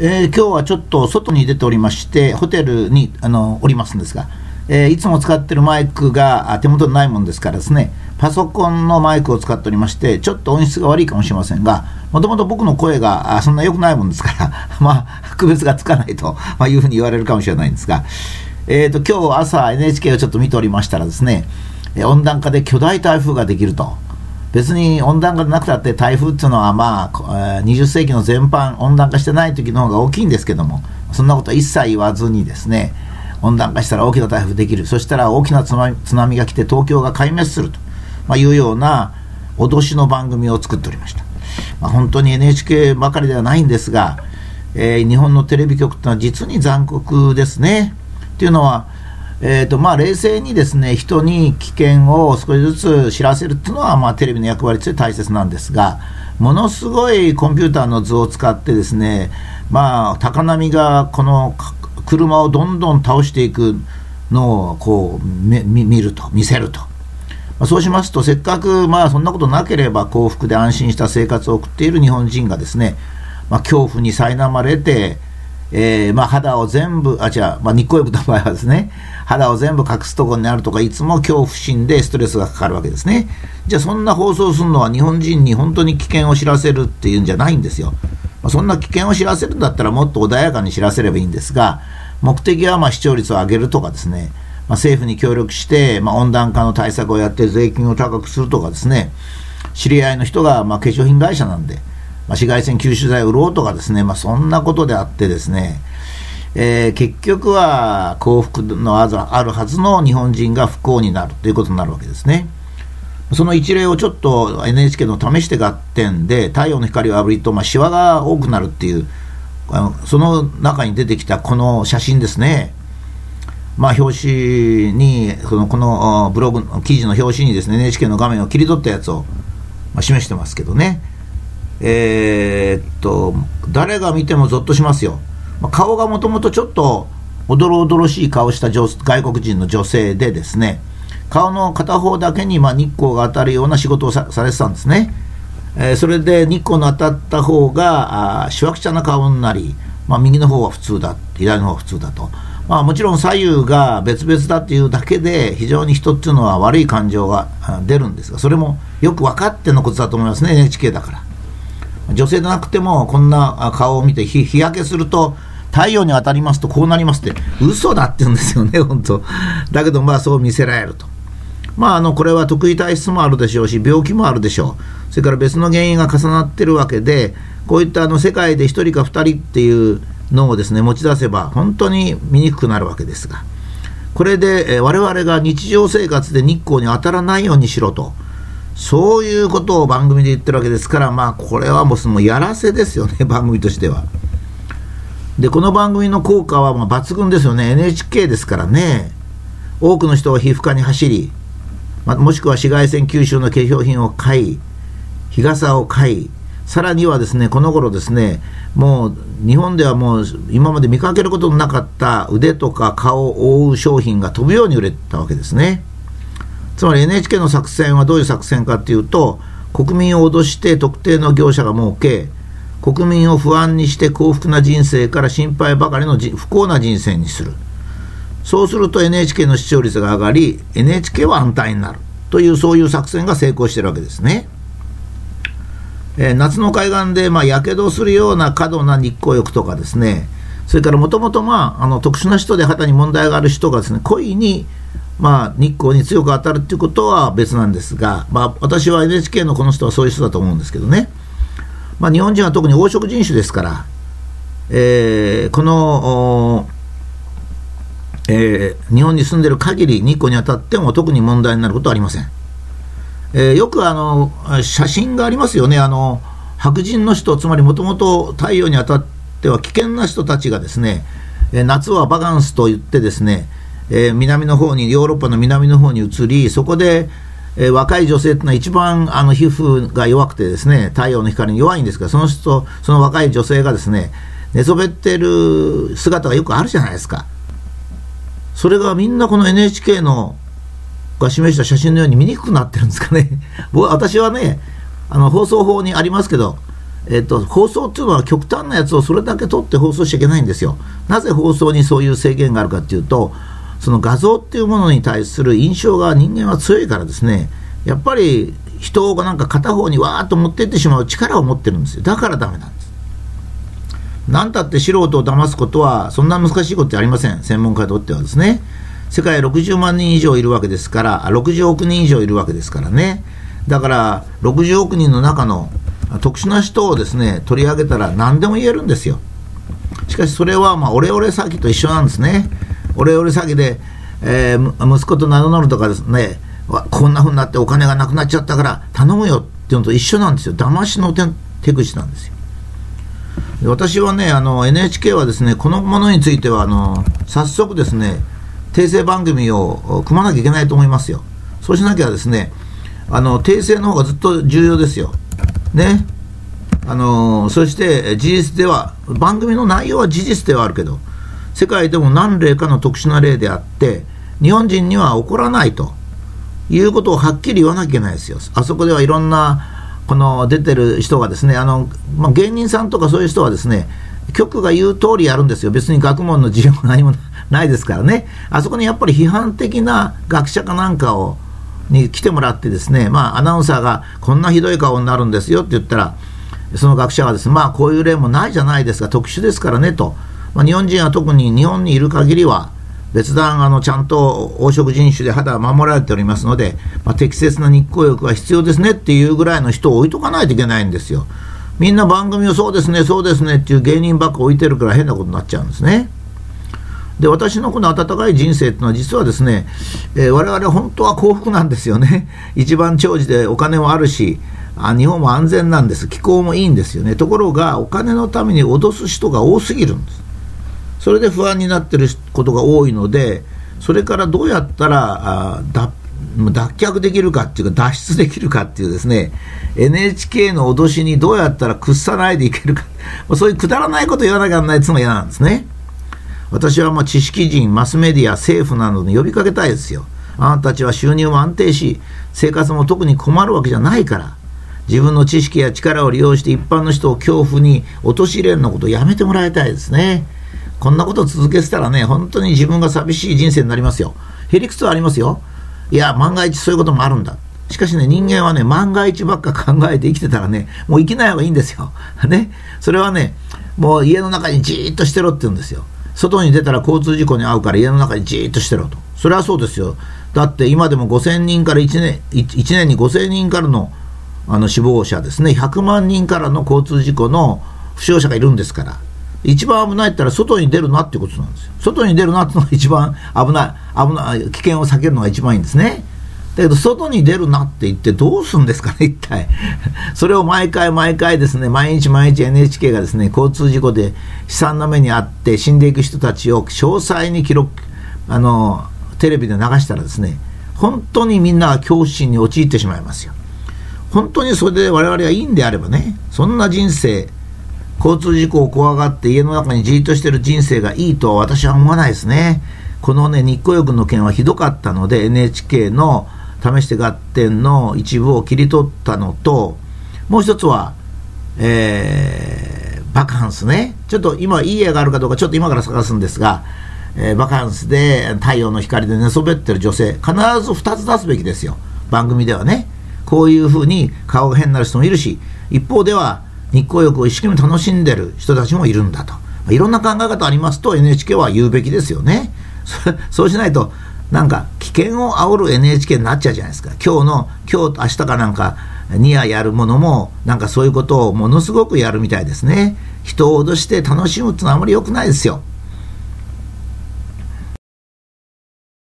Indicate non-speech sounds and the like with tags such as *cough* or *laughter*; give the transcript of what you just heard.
えー、今日はちょっと外に出ておりまして、ホテルにあのおりますんですが、えー、いつも使ってるマイクが手元にないもんですからですね、パソコンのマイクを使っておりまして、ちょっと音質が悪いかもしれませんが、もともと僕の声がそんな良くないもんですから、*laughs* まあ、区別がつかないと、まあ、いうふうに言われるかもしれないんですが、えーと、今日朝 NHK をちょっと見ておりましたらですね、温暖化で巨大台風ができると。別に温暖化でなくたって台風っていうのはまあ20世紀の全般温暖化してない時の方が大きいんですけどもそんなことは一切言わずにですね温暖化したら大きな台風できる。そしたら大きな津波が来て東京が壊滅すると、まあ、いうような脅しの番組を作っておりました、まあ、本当に NHK ばかりではないんですが、えー、日本のテレビ局ってのは実に残酷ですね。っていうのはえーとまあ、冷静にですね人に危険を少しずつ知らせるというのは、まあ、テレビの役割として大切なんですが、ものすごいコンピューターの図を使ってですね、まあ、高波がこの車をどんどん倒していくのをこう見ると、見せると。まあ、そうしますと、せっかく、まあ、そんなことなければ幸福で安心した生活を送っている日本人がですね、まあ、恐怖に苛まれて、えー、まあ、肌を全部、あ、違う、まあ、日光浴の場合はですね、肌を全部隠すところになるとか、いつも恐怖心でストレスがかかるわけですね。じゃあ、そんな放送するのは日本人に本当に危険を知らせるっていうんじゃないんですよ。まあ、そんな危険を知らせるんだったらもっと穏やかに知らせればいいんですが、目的はま視聴率を上げるとかですね、ま、政府に協力して、ま、温暖化の対策をやって税金を高くするとかですね、知り合いの人がま化粧品会社なんで、まあ、紫外線吸収剤を売ろうとかですね、まあ、そんなことであってですね、えー、結局は幸福のあるはずの日本人が不幸になるということになるわけですね。その一例をちょっと NHK の試して合点で太陽の光を浴びると、まあ、シワが多くなるっていうあのその中に出てきたこの写真ですね。まあ、表紙にそのこのブログの記事の表紙にですね NHK の画面を切り取ったやつを、まあ、示してますけどね。えー、っと、誰が見てもぞっとしますよ。顔がもともとちょっとおどろおどろしい顔した外国人の女性でですね、顔の片方だけにまあ日光が当たるような仕事をされてたんですね。えー、それで日光の当たった方が、あしわくちゃな顔になり、まあ、右の方は普通だ、左の方は普通だと。まあ、もちろん左右が別々だっていうだけで非常に人っていうのは悪い感情が出るんですがそれもよく分かってのことだと思いますね NHK だから女性でなくてもこんな顔を見て日焼けすると太陽に当たりますとこうなりますって嘘だって言うんですよね本当。だけどまあそう見せられると。まああのこれは得意体質もあるでしょうし病気もあるでしょう。それから別の原因が重なってるわけでこういったあの世界で1人か2人っていうのをですね持ち出せば本当に見にくくなるわけですが。これで、え我々が日常生活で日光に当たらないようにしろと。そういうことを番組で言ってるわけですから、まあ、これはもうそのやらせですよね、*laughs* 番組としては。で、この番組の効果はま抜群ですよね、NHK ですからね、多くの人が皮膚科に走り、まもしくは紫外線吸収の化粧品を買い、日傘を買い、さらにはですね、この頃ですね、もう日本ではもう今まで見かけることのなかった腕とか顔を覆う商品が飛ぶように売れたわけですね。つまり NHK の作戦はどういう作戦かというと、国民を脅して特定の業者が儲け、国民を不安にして幸福な人生から心配ばかりの不幸な人生にする。そうすると NHK の視聴率が上がり、NHK は安泰になる。という、そういう作戦が成功してるわけですね。えー、夏の海岸で、まあ、やけどするような過度な日光浴とかですね、それからもともと、まあ、あの特殊な人で肌に問題がある人がですね、故意にまあ、日光に強く当たるっていうことは別なんですが、まあ、私は NHK のこの人はそういう人だと思うんですけどね、まあ、日本人は特に黄色人種ですから、えー、この、えー、日本に住んでる限り日光に当たっても特に問題になることはありません。えー、よくあの写真がありますよね、あの白人の人、つまりもともと太陽に当たっては危険な人たちがですね、夏はバカンスと言ってですね、えー、南の方に、ヨーロッパの南の方に移り、そこで、えー、若い女性っていうのは一番あの皮膚が弱くてですね、太陽の光に弱いんですが、その人、その若い女性がですね、寝そべってる姿がよくあるじゃないですか。それがみんなこの NHK のが示した写真のように見にくくなってるんですかね。*laughs* 僕私はね、あの放送法にありますけど、えっと、放送っていうのは極端なやつをそれだけ撮って放送しちゃいけないんですよ。なぜ放送にそういう制限があるかっていうと、その画像っていうものに対する印象が人間は強いからですね、やっぱり人がなんか片方にわーっと持ってってしまう力を持ってるんですよ。だからダメなんです。なんたって素人を騙すことはそんな難しいことってありません。専門家にとってはですね。世界60万人以上いるわけですから、60億人以上いるわけですからね。だから、60億人の中の特殊な人をですね、取り上げたら何でも言えるんですよ。しかしそれは、まあ、オレオレ詐欺と一緒なんですね。オレオレ詐欺で、えー、息子と名乗るとかですね、こんなふうになってお金がなくなっちゃったから頼むよっていうのと一緒なんですよ。騙しの手口なんですよ。私はね、あの、NHK はですね、このものについては、あの、早速ですね、訂正番組を組まなきゃいけないと思いますよ。そうしなきゃですね、あの、訂正の方がずっと重要ですよ。ね。あのそして事実では、番組の内容は事実ではあるけど、世界でも何例かの特殊な例であって、日本人には起こらないということをはっきり言わなきゃいけないですよ。あそこではいろんな、この出てる人がですね、あの、まあ、芸人さんとかそういう人はですね、局が言う通りやるんですよ。別に学問の自由も何もないですからね。あそこにやっぱり批判的な学者かなんかを、に来てもらってですね、まあ、アナウンサーがこんなひどい顔になるんですよって言ったら、その学者がですね、まあ、こういう例もないじゃないですか、特殊ですからねと。まあ、日本人は特に日本にいる限りは、別段あのちゃんと黄色人種で肌は守られておりますので、まあ、適切な日光浴は必要ですねっていうぐらいの人を置いとかないといけないんですよ。みんな番組をそうですね、そうですねっていう芸人ばっか置いてるから変なことになっちゃうんですね。で私のこの温かい人生っていうのは実はですね、えー、我々本当は幸福なんですよね *laughs* 一番長寿でお金もあるしあ日本も安全なんです気候もいいんですよねところがお金のために脅す人が多すぎるんですそれで不安になってることが多いのでそれからどうやったらあ脱脱却できるかっていうか脱出できるかっていうですね NHK の脅しにどうやったら屈さないでいけるか *laughs* そういうくだらないこと言わなきゃならないっていうのが嫌なんですね。私はまあ知識人、マスメディア、政府などに呼びかけたいですよ。あなたたちは収入も安定し、生活も特に困るわけじゃないから、自分の知識や力を利用して一般の人を恐怖に陥れるのことをやめてもらいたいですね。こんなこと続けてたらね、本当に自分が寂しい人生になりますよ。へりくつはありますよ。いや、万が一そういうこともあるんだ。しかしね、人間はね、万が一ばっか考えて生きてたらね、もう生きない方がいいんですよ。*laughs* ね。それはね、もう家の中にじーっとしてろって言うんですよ。外に出たら交通事故に遭うから家の中にじーっとしてろと。それはそうですよ。だって今でも5000人から1年、1年に5000人からのあの死亡者ですね、100万人からの交通事故の負傷者がいるんですから、一番危ないったら外に出るなってことなんですよ。外に出るなってのが一番危ない、危ない、危険を避けるのが一番いいんですね。だけど、外に出るなって言ってどうするんですかね、一体。それを毎回毎回ですね、毎日毎日 NHK がですね、交通事故で悲惨な目に遭って死んでいく人たちを詳細に記録、あの、テレビで流したらですね、本当にみんなが恐怖心に陥ってしまいますよ。本当にそれで我々がいいんであればね、そんな人生、交通事故を怖がって家の中にじーっとしてる人生がいいとは私は思わないですね。このね、日光浴の件はひどかったので、NHK の試して合点の一部を切り取ったのと、もう一つは、えー、バカンスね。ちょっと今いい絵があるかどうかちょっと今から探すんですが、えー、バカンスで太陽の光で寝そべってる女性、必ず2つ出すべきですよ。番組ではね。こういうふうに顔が変になる人もいるし、一方では日光浴を一生懸命楽しんでる人たちもいるんだと。いろんな考え方ありますと NHK は言うべきですよね。*laughs* そうしないとなんか危険を煽る NHK になっちゃうじゃないですか。今日の、今日、明日かなんか、ニアやるものも、なんかそういうことをものすごくやるみたいですね。人を脅して楽しむってのはあまり良くないですよ。